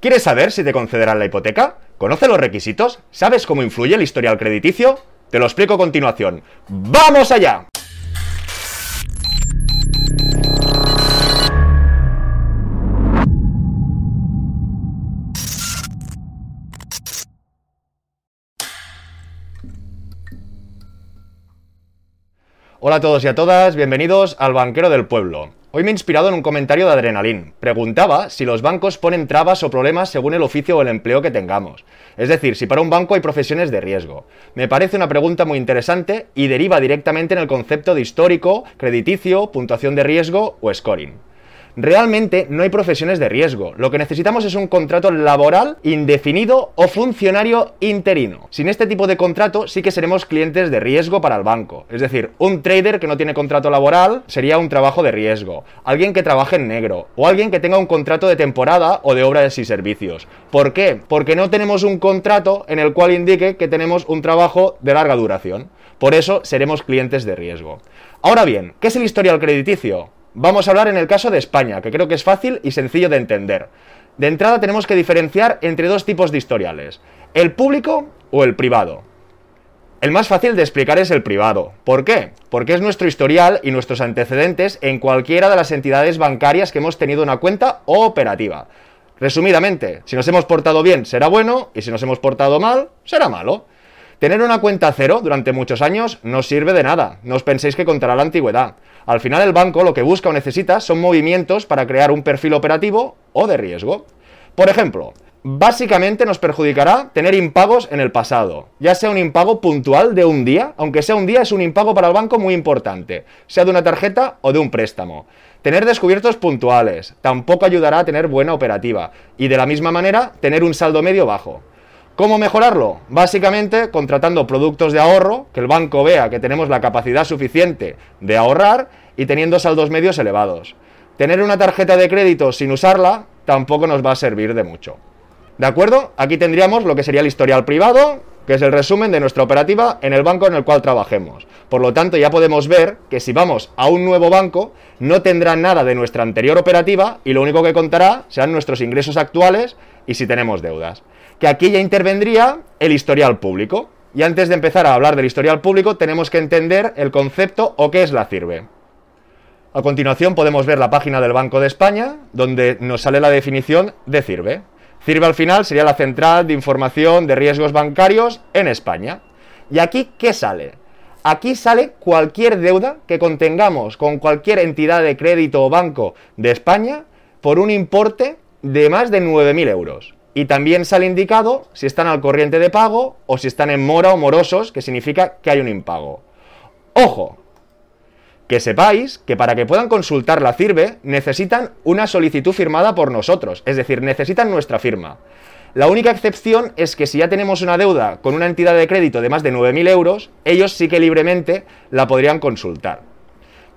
¿Quieres saber si te concederán la hipoteca? ¿Conoce los requisitos? ¿Sabes cómo influye el historial crediticio? Te lo explico a continuación. ¡Vamos allá! Hola a todos y a todas, bienvenidos al Banquero del Pueblo. Hoy me he inspirado en un comentario de Adrenalin. Preguntaba si los bancos ponen trabas o problemas según el oficio o el empleo que tengamos. Es decir, si para un banco hay profesiones de riesgo. Me parece una pregunta muy interesante y deriva directamente en el concepto de histórico, crediticio, puntuación de riesgo o scoring. Realmente no hay profesiones de riesgo. Lo que necesitamos es un contrato laboral indefinido o funcionario interino. Sin este tipo de contrato sí que seremos clientes de riesgo para el banco. Es decir, un trader que no tiene contrato laboral sería un trabajo de riesgo. Alguien que trabaje en negro. O alguien que tenga un contrato de temporada o de obras y servicios. ¿Por qué? Porque no tenemos un contrato en el cual indique que tenemos un trabajo de larga duración. Por eso seremos clientes de riesgo. Ahora bien, ¿qué es el historial crediticio? Vamos a hablar en el caso de España, que creo que es fácil y sencillo de entender. De entrada tenemos que diferenciar entre dos tipos de historiales, el público o el privado. El más fácil de explicar es el privado. ¿Por qué? Porque es nuestro historial y nuestros antecedentes en cualquiera de las entidades bancarias que hemos tenido una cuenta o operativa. Resumidamente, si nos hemos portado bien será bueno y si nos hemos portado mal será malo. Tener una cuenta cero durante muchos años no sirve de nada, no os penséis que contará la antigüedad. Al final el banco lo que busca o necesita son movimientos para crear un perfil operativo o de riesgo. Por ejemplo, básicamente nos perjudicará tener impagos en el pasado, ya sea un impago puntual de un día, aunque sea un día es un impago para el banco muy importante, sea de una tarjeta o de un préstamo. Tener descubiertos puntuales tampoco ayudará a tener buena operativa y de la misma manera tener un saldo medio bajo. ¿Cómo mejorarlo? Básicamente contratando productos de ahorro, que el banco vea que tenemos la capacidad suficiente de ahorrar y teniendo saldos medios elevados. Tener una tarjeta de crédito sin usarla tampoco nos va a servir de mucho. ¿De acuerdo? Aquí tendríamos lo que sería el historial privado, que es el resumen de nuestra operativa en el banco en el cual trabajemos. Por lo tanto, ya podemos ver que si vamos a un nuevo banco, no tendrá nada de nuestra anterior operativa y lo único que contará serán nuestros ingresos actuales y si tenemos deudas que aquí ya intervendría el historial público. Y antes de empezar a hablar del historial público, tenemos que entender el concepto o qué es la CIRBE. A continuación podemos ver la página del Banco de España, donde nos sale la definición de CIRBE. CIRBE al final sería la Central de Información de Riesgos Bancarios en España. ¿Y aquí qué sale? Aquí sale cualquier deuda que contengamos con cualquier entidad de crédito o banco de España por un importe de más de 9.000 euros. Y también sale indicado si están al corriente de pago o si están en mora o morosos, que significa que hay un impago. Ojo, que sepáis que para que puedan consultar la CIRBE necesitan una solicitud firmada por nosotros, es decir, necesitan nuestra firma. La única excepción es que si ya tenemos una deuda con una entidad de crédito de más de 9.000 euros, ellos sí que libremente la podrían consultar.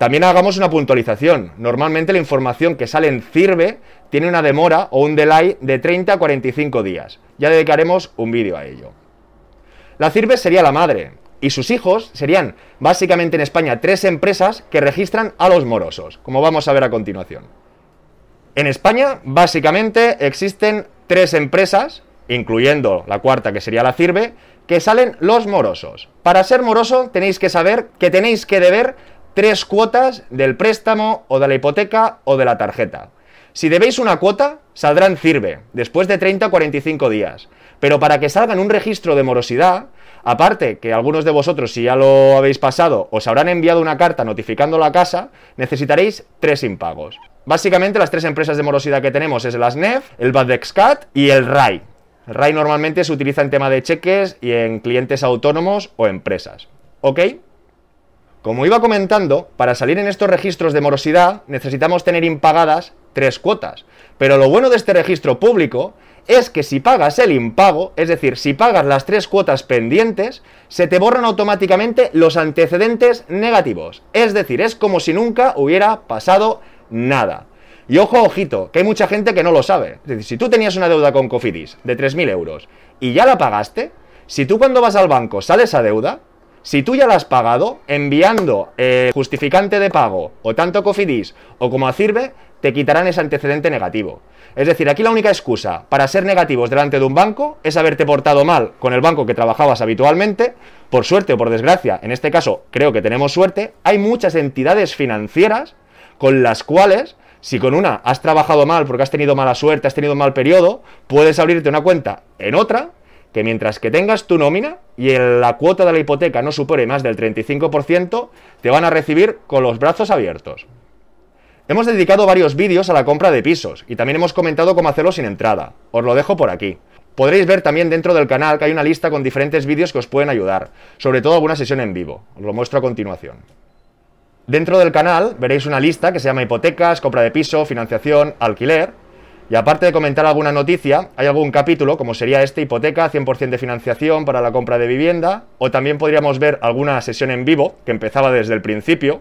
También hagamos una puntualización. Normalmente la información que sale en CIRBE tiene una demora o un delay de 30 a 45 días. Ya dedicaremos un vídeo a ello. La CIRBE sería la madre y sus hijos serían básicamente en España tres empresas que registran a los morosos, como vamos a ver a continuación. En España básicamente existen tres empresas, incluyendo la cuarta que sería la CIRBE, que salen los morosos. Para ser moroso tenéis que saber que tenéis que deber tres cuotas del préstamo o de la hipoteca o de la tarjeta. Si debéis una cuota, saldrá en CIRBE, después de 30 o 45 días. Pero para que salga en un registro de morosidad, aparte que algunos de vosotros, si ya lo habéis pasado, os habrán enviado una carta notificando la casa, necesitaréis tres impagos. Básicamente las tres empresas de morosidad que tenemos es el ASNEF, el Badexcat y el RAI. RAI normalmente se utiliza en tema de cheques y en clientes autónomos o empresas. ¿Ok? Como iba comentando, para salir en estos registros de morosidad necesitamos tener impagadas tres cuotas. Pero lo bueno de este registro público es que si pagas el impago, es decir, si pagas las tres cuotas pendientes, se te borran automáticamente los antecedentes negativos. Es decir, es como si nunca hubiera pasado nada. Y ojo, ojito, que hay mucha gente que no lo sabe. Es decir, si tú tenías una deuda con Cofidis de 3.000 euros y ya la pagaste, si tú cuando vas al banco sales a deuda, Si tú ya la has pagado, enviando justificante de pago o tanto Cofidis o como a te quitarán ese antecedente negativo. Es decir, aquí la única excusa para ser negativos delante de un banco es haberte portado mal con el banco que trabajabas habitualmente. Por suerte o por desgracia, en este caso creo que tenemos suerte, hay muchas entidades financieras con las cuales, si con una has trabajado mal porque has tenido mala suerte, has tenido un mal periodo, puedes abrirte una cuenta en otra que mientras que tengas tu nómina y la cuota de la hipoteca no supere más del 35%, te van a recibir con los brazos abiertos. Hemos dedicado varios vídeos a la compra de pisos y también hemos comentado cómo hacerlo sin entrada. Os lo dejo por aquí. Podréis ver también dentro del canal que hay una lista con diferentes vídeos que os pueden ayudar, sobre todo alguna sesión en vivo. Os lo muestro a continuación. Dentro del canal veréis una lista que se llama hipotecas, compra de piso, financiación, alquiler. Y aparte de comentar alguna noticia, hay algún capítulo, como sería este, hipoteca, 100% de financiación para la compra de vivienda, o también podríamos ver alguna sesión en vivo, que empezaba desde el principio,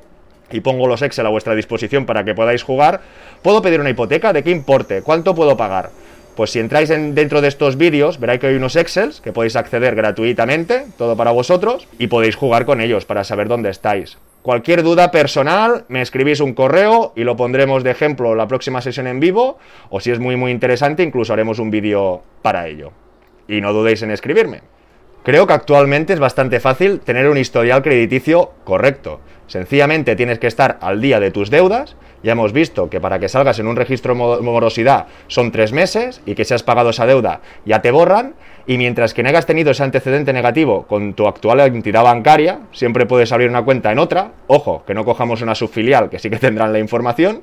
y pongo los Excel a vuestra disposición para que podáis jugar, ¿puedo pedir una hipoteca? ¿De qué importe? ¿Cuánto puedo pagar? Pues si entráis en, dentro de estos vídeos, veréis que hay unos Excels que podéis acceder gratuitamente, todo para vosotros, y podéis jugar con ellos para saber dónde estáis. Cualquier duda personal, me escribís un correo y lo pondremos de ejemplo la próxima sesión en vivo, o si es muy muy interesante, incluso haremos un vídeo para ello. Y no dudéis en escribirme. Creo que actualmente es bastante fácil tener un historial crediticio correcto. Sencillamente tienes que estar al día de tus deudas. Ya hemos visto que para que salgas en un registro de morosidad son tres meses y que si has pagado esa deuda ya te borran. Y mientras que no hayas tenido ese antecedente negativo con tu actual entidad bancaria, siempre puedes abrir una cuenta en otra. Ojo, que no cojamos una subfilial que sí que tendrán la información.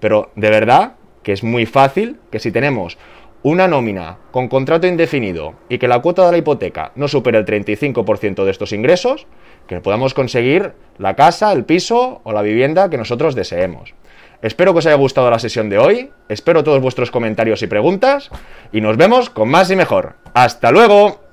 Pero de verdad que es muy fácil que si tenemos una nómina con contrato indefinido y que la cuota de la hipoteca no supere el 35% de estos ingresos, que podamos conseguir la casa, el piso o la vivienda que nosotros deseemos. Espero que os haya gustado la sesión de hoy, espero todos vuestros comentarios y preguntas y nos vemos con más y mejor. ¡Hasta luego!